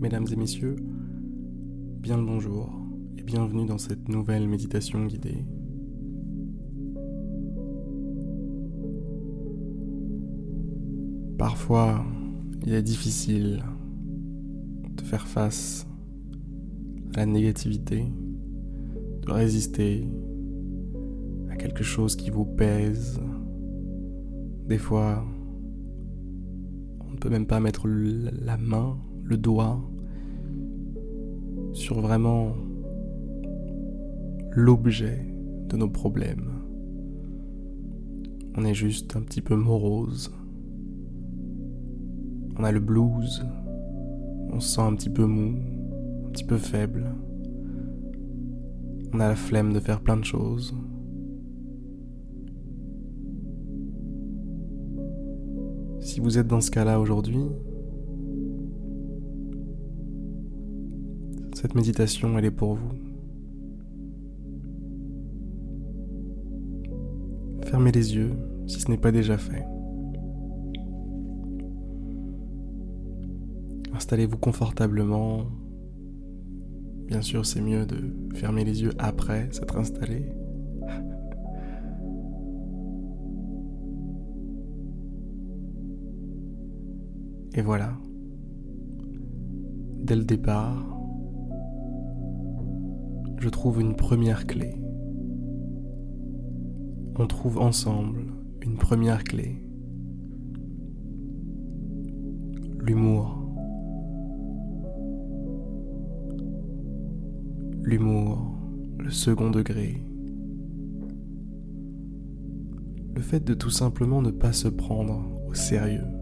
Mesdames et messieurs, bien le bonjour et bienvenue dans cette nouvelle méditation guidée. Parfois, il est difficile de faire face à la négativité, de résister à quelque chose qui vous pèse. Des fois, on ne peut même pas mettre la main le doigt sur vraiment l'objet de nos problèmes. On est juste un petit peu morose. On a le blues. On se sent un petit peu mou, un petit peu faible. On a la flemme de faire plein de choses. Si vous êtes dans ce cas-là aujourd'hui, Cette méditation, elle est pour vous. Fermez les yeux si ce n'est pas déjà fait. Installez-vous confortablement. Bien sûr, c'est mieux de fermer les yeux après s'être installé. Et voilà. Dès le départ, je trouve une première clé. On trouve ensemble une première clé. L'humour. L'humour, le second degré. Le fait de tout simplement ne pas se prendre au sérieux.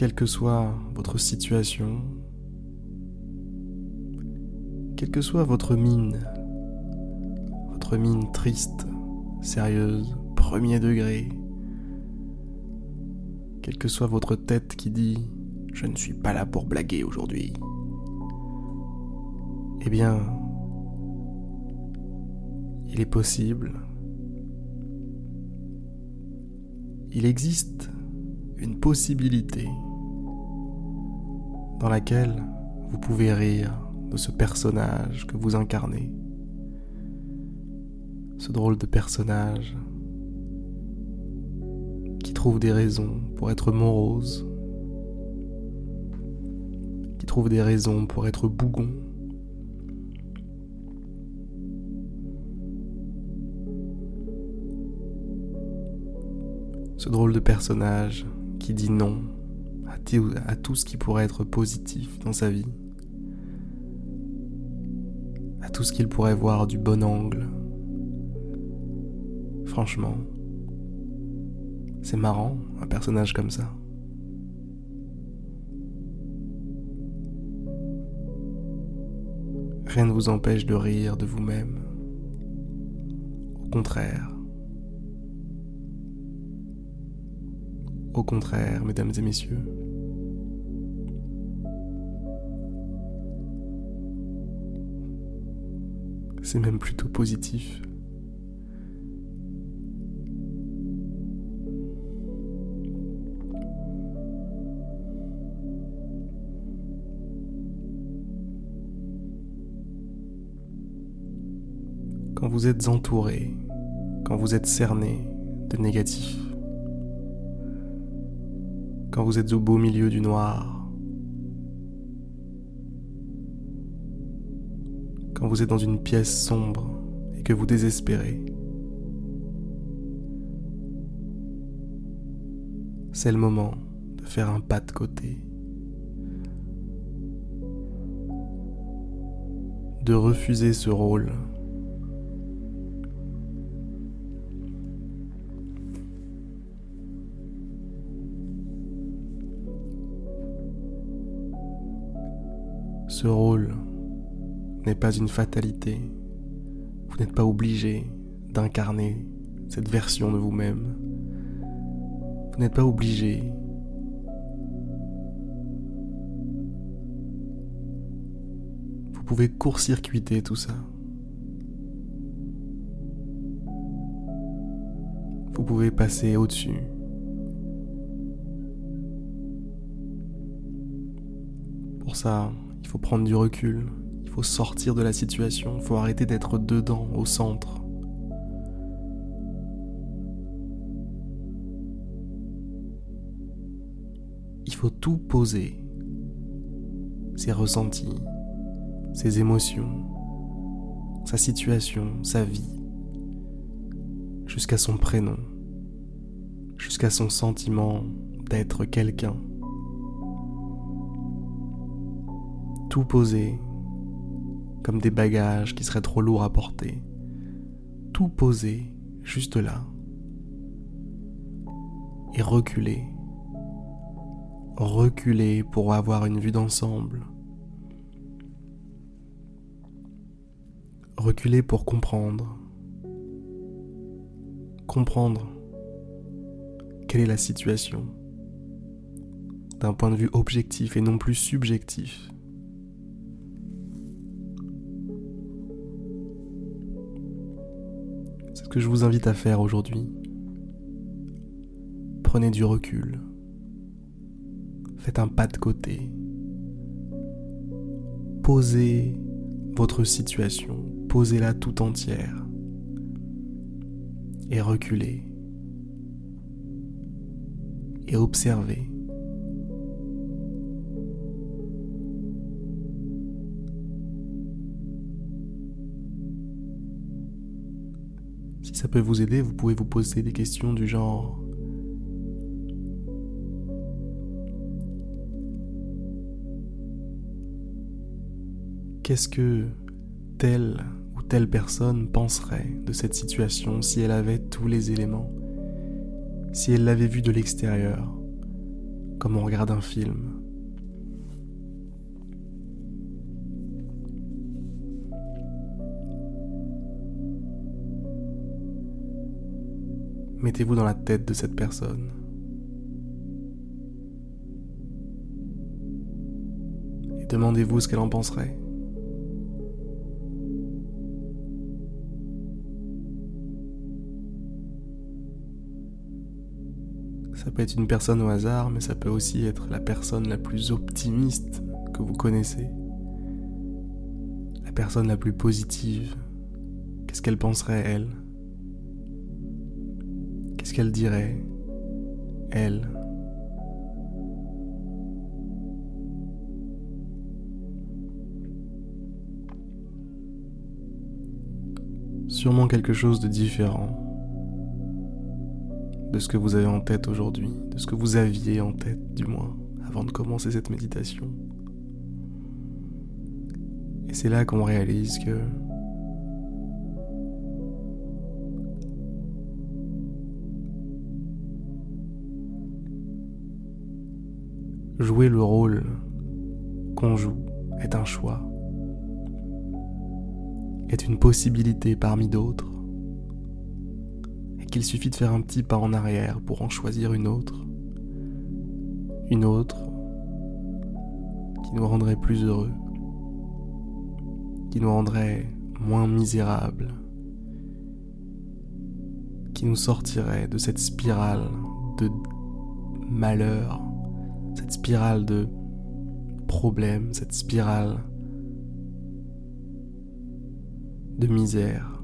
Quelle que soit votre situation, quelle que soit votre mine, votre mine triste, sérieuse, premier degré, quelle que soit votre tête qui dit ⁇ Je ne suis pas là pour blaguer aujourd'hui ⁇ eh bien, il est possible, il existe une possibilité dans laquelle vous pouvez rire de ce personnage que vous incarnez. Ce drôle de personnage qui trouve des raisons pour être morose, qui trouve des raisons pour être bougon. Ce drôle de personnage qui dit non à tout ce qui pourrait être positif dans sa vie, à tout ce qu'il pourrait voir du bon angle. Franchement, c'est marrant, un personnage comme ça. Rien ne vous empêche de rire de vous-même. Au contraire. Au contraire, mesdames et messieurs. C'est même plutôt positif. Quand vous êtes entouré, quand vous êtes cerné de négatif, quand vous êtes au beau milieu du noir, quand vous êtes dans une pièce sombre et que vous désespérez. C'est le moment de faire un pas de côté. De refuser ce rôle. Ce rôle n'est pas une fatalité. Vous n'êtes pas obligé d'incarner cette version de vous-même. Vous, n'êtes pas obligé Vous pouvez court-circuiter tout ça. Vous pouvez passer au-dessus. Pour ça, il faut prendre du recul, il faut sortir de la situation, il faut arrêter d'être dedans, au centre. Il faut tout poser, ses ressentis, ses émotions, sa situation, sa vie, jusqu'à son prénom, jusqu'à son sentiment d'être quelqu'un. Tout poser comme des bagages qui seraient trop lourds à porter. Tout poser juste là. Et reculer. Reculer pour avoir une vue d'ensemble. Reculer pour comprendre. Comprendre quelle est la situation d'un point de vue objectif et non plus subjectif. Que je vous invite à faire aujourd'hui. Prenez du recul. Faites un pas de côté. Posez votre situation, posez-la tout entière. Et reculez. Et observez. Si ça peut vous aider, vous pouvez vous poser des questions du genre Qu'est-ce que telle ou telle personne penserait de cette situation si elle avait tous les éléments Si elle l'avait vu de l'extérieur, comme on regarde un film? Mettez-vous dans la tête de cette personne. Et demandez-vous ce qu'elle en penserait. Ça peut être une personne au hasard, mais ça peut aussi être la personne la plus optimiste que vous connaissez. La personne la plus positive. Qu'est-ce qu'elle penserait, elle? Qu'elle dirait, elle Sûrement quelque chose de différent de ce que vous avez en tête aujourd'hui, de ce que vous aviez en tête du moins, avant de commencer cette méditation. Et c'est là qu'on réalise que jouer le rôle qu'on joue est un choix, est une possibilité parmi d'autres, et qu'il suffit de faire un petit pas en arrière pour en choisir une autre, une autre qui nous rendrait plus heureux, qui nous rendrait moins misérables, qui nous sortirait de cette spirale de malheur cette spirale de problèmes, cette spirale de misère.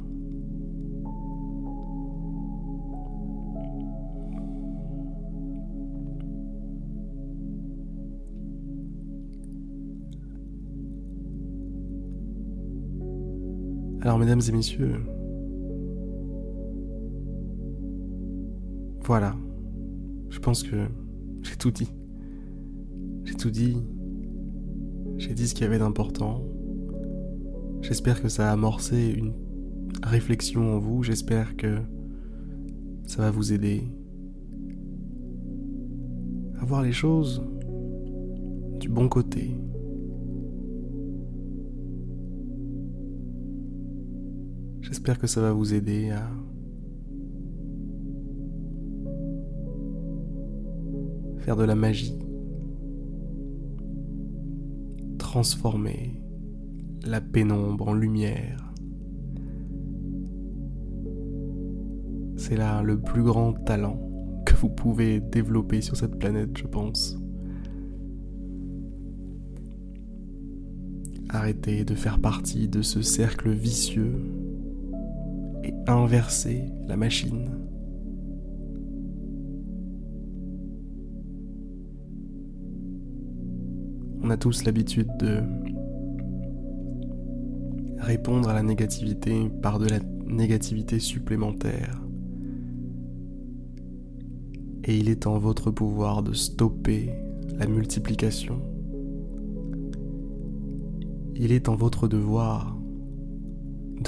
Alors mesdames et messieurs, voilà, je pense que j'ai tout dit. Dit. J'ai dit ce qu'il y avait d'important. J'espère que ça a amorcé une réflexion en vous. J'espère que ça va vous aider à voir les choses du bon côté. J'espère que ça va vous aider à faire de la magie transformer la pénombre en lumière. C'est là le plus grand talent que vous pouvez développer sur cette planète, je pense. Arrêtez de faire partie de ce cercle vicieux et inverser la machine. On a tous l'habitude de répondre à la négativité par de la négativité supplémentaire. Et il est en votre pouvoir de stopper la multiplication. Il est en votre devoir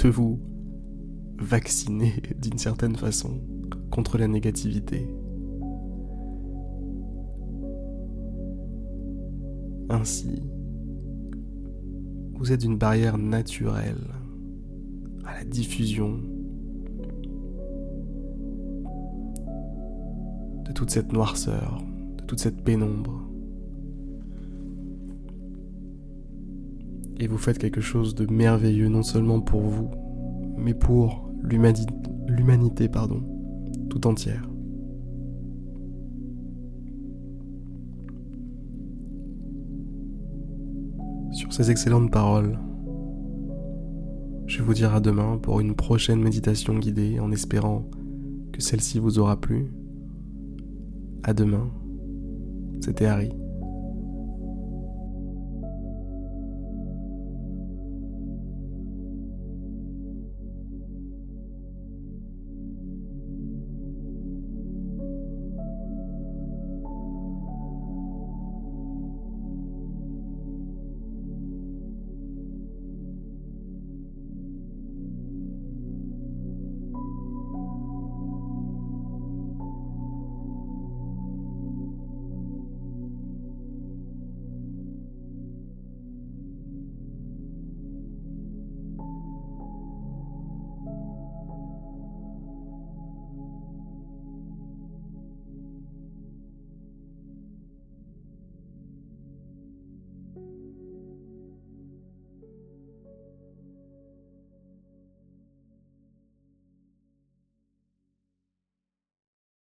de vous vacciner d'une certaine façon contre la négativité. Ainsi, vous êtes une barrière naturelle à la diffusion de toute cette noirceur, de toute cette pénombre. Et vous faites quelque chose de merveilleux non seulement pour vous, mais pour l'humanité pardon, tout entière. Sur ces excellentes paroles, je vous dire à demain pour une prochaine méditation guidée en espérant que celle-ci vous aura plu. À demain, c'était Harry.